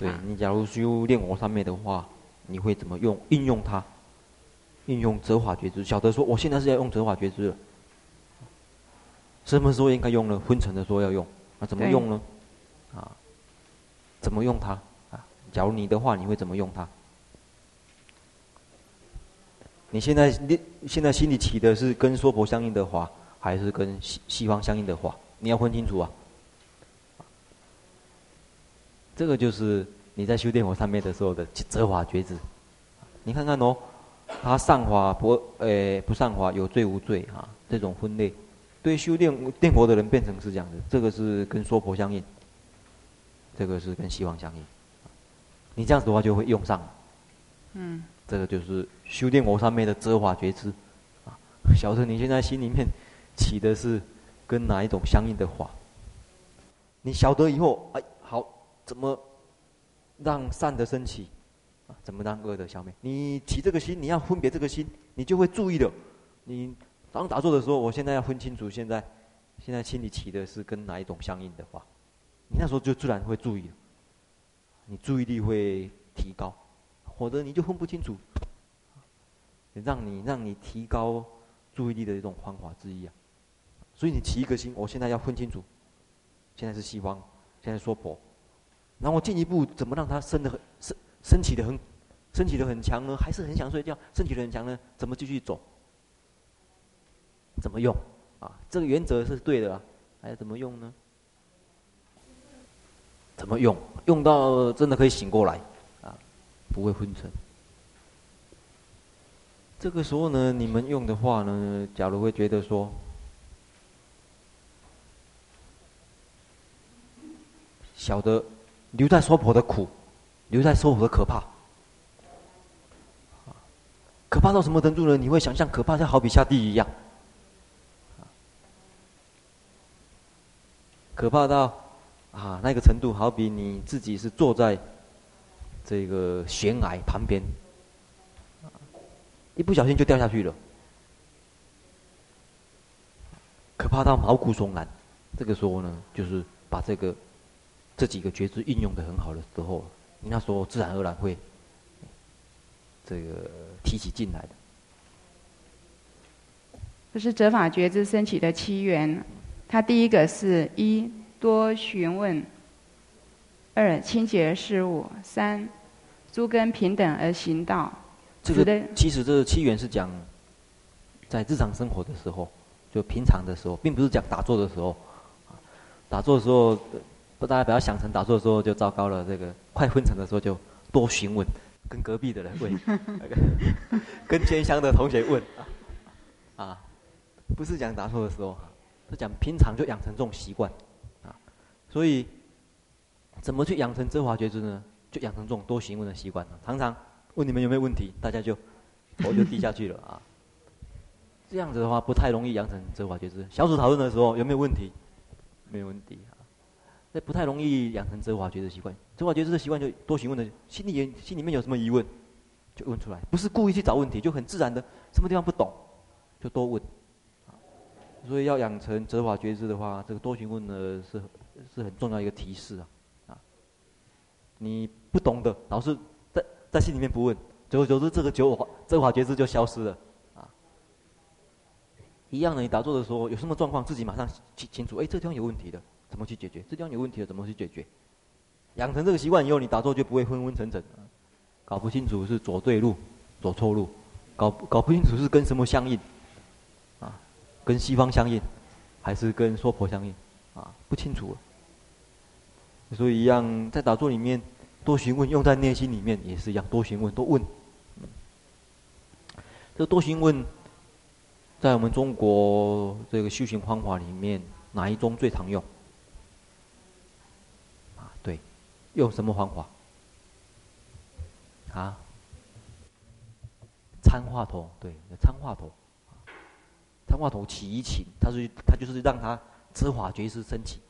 对，你假如修炼我上面的话，你会怎么用运用它？运用折法觉知，晓得说我现在是要用折法觉知了。什么时候应该用呢？昏沉的时候要用，那怎么用呢？啊，怎么用它？啊，假如你的话，你会怎么用它？你现在你现在心里起的是跟娑婆相应的话，还是跟西西方相应的话？你要分清楚啊。这个就是你在修炼火上面的时候的折法觉知。你看看哦，他善法不诶不善法有罪无罪啊？这种分类，对修炼念佛的人变成是这样的。这个是跟娑婆相应，这个是跟西方相应。你这样子的话就会用上。嗯。这个就是修炼佛上面的折法觉知，啊，晓得你现在心里面起的是跟哪一种相应的法，你晓得以后，哎，好，怎么让善的升起，啊，怎么让恶的消灭？你起这个心，你要分别这个心，你就会注意的。你当打坐的时候，我现在要分清楚，现在现在心里起的是跟哪一种相应的话，你那时候就自然会注意，你注意力会提高。否则你就分不清楚，让你让你提高注意力的一种方法之一啊。所以你起一个心，我现在要分清楚，现在是西方，现在说婆，然后进一步怎么让它升的很升升起的很升起的很强呢？还是很想睡觉，升起的很强呢？怎么继续走？怎么用？啊，这个原则是对的啊，还要怎么用呢？怎么用？用到真的可以醒过来。啊不会昏沉。这个时候呢，你们用的话呢，假如会觉得说，晓得留在娑婆的苦，留在娑婆的可怕，可怕到什么程度呢？你会想象可怕，就好比下地狱一样，可怕到啊那个程度，好比你自己是坐在。这个悬崖旁边，一不小心就掉下去了，可怕到毛骨悚然。这个时候呢，就是把这个这几个觉知运用的很好的时候，你那时候自然而然会这个提起进来的。这是折法觉知升起的七缘，它第一个是一多询问，二清洁事物，三。诸根平等而行道，这个其实这个七缘是讲在日常生活的时候，就平常的时候，并不是讲打坐的时候。打坐的时候，不大家不要想成打坐的时候就糟糕了。这个快昏沉的时候就多询问，跟隔壁的人问，跟偏乡的同学问，啊，不是讲打坐的时候，是讲平常就养成这种习惯，啊，所以怎么去养成择法觉知呢？就养成这种多询问的习惯，常常问你们有没有问题，大家就头就低下去了啊。这样子的话，不太容易养成真法觉知。小组讨论的时候有没有问题？没有问题。那不太容易养成择法觉知习惯。择法觉知的习惯就多询问的，心里心里面有什么疑问，就问出来，不是故意去找问题，就很自然的，什么地方不懂，就多问。所以要养成择法觉知的话，这个多询问呢是是很重要一个提示啊。啊你不懂的，老是在在心里面不问，久而久之，这个九法择法觉知就消失了，啊。一样的，你打坐的时候有什么状况，自己马上清清楚，哎，这地方有问题的，怎么去解决？这地方有问题了，怎么去解决？养成这个习惯以后，你打坐就不会昏昏沉沉，搞不清楚是走对路，走错路，搞搞不清楚是跟什么相应，啊，跟西方相应，还是跟娑婆相应，啊，不清楚。所以一样，在打坐里面多询问，用在内心里面也是一样，多询问，多问。这多询问，在我们中国这个修行方法里面，哪一种最常用？对，用什么方法？啊，参话头，对，参话头，参话头起一起，他是他就是让他知法觉师升起。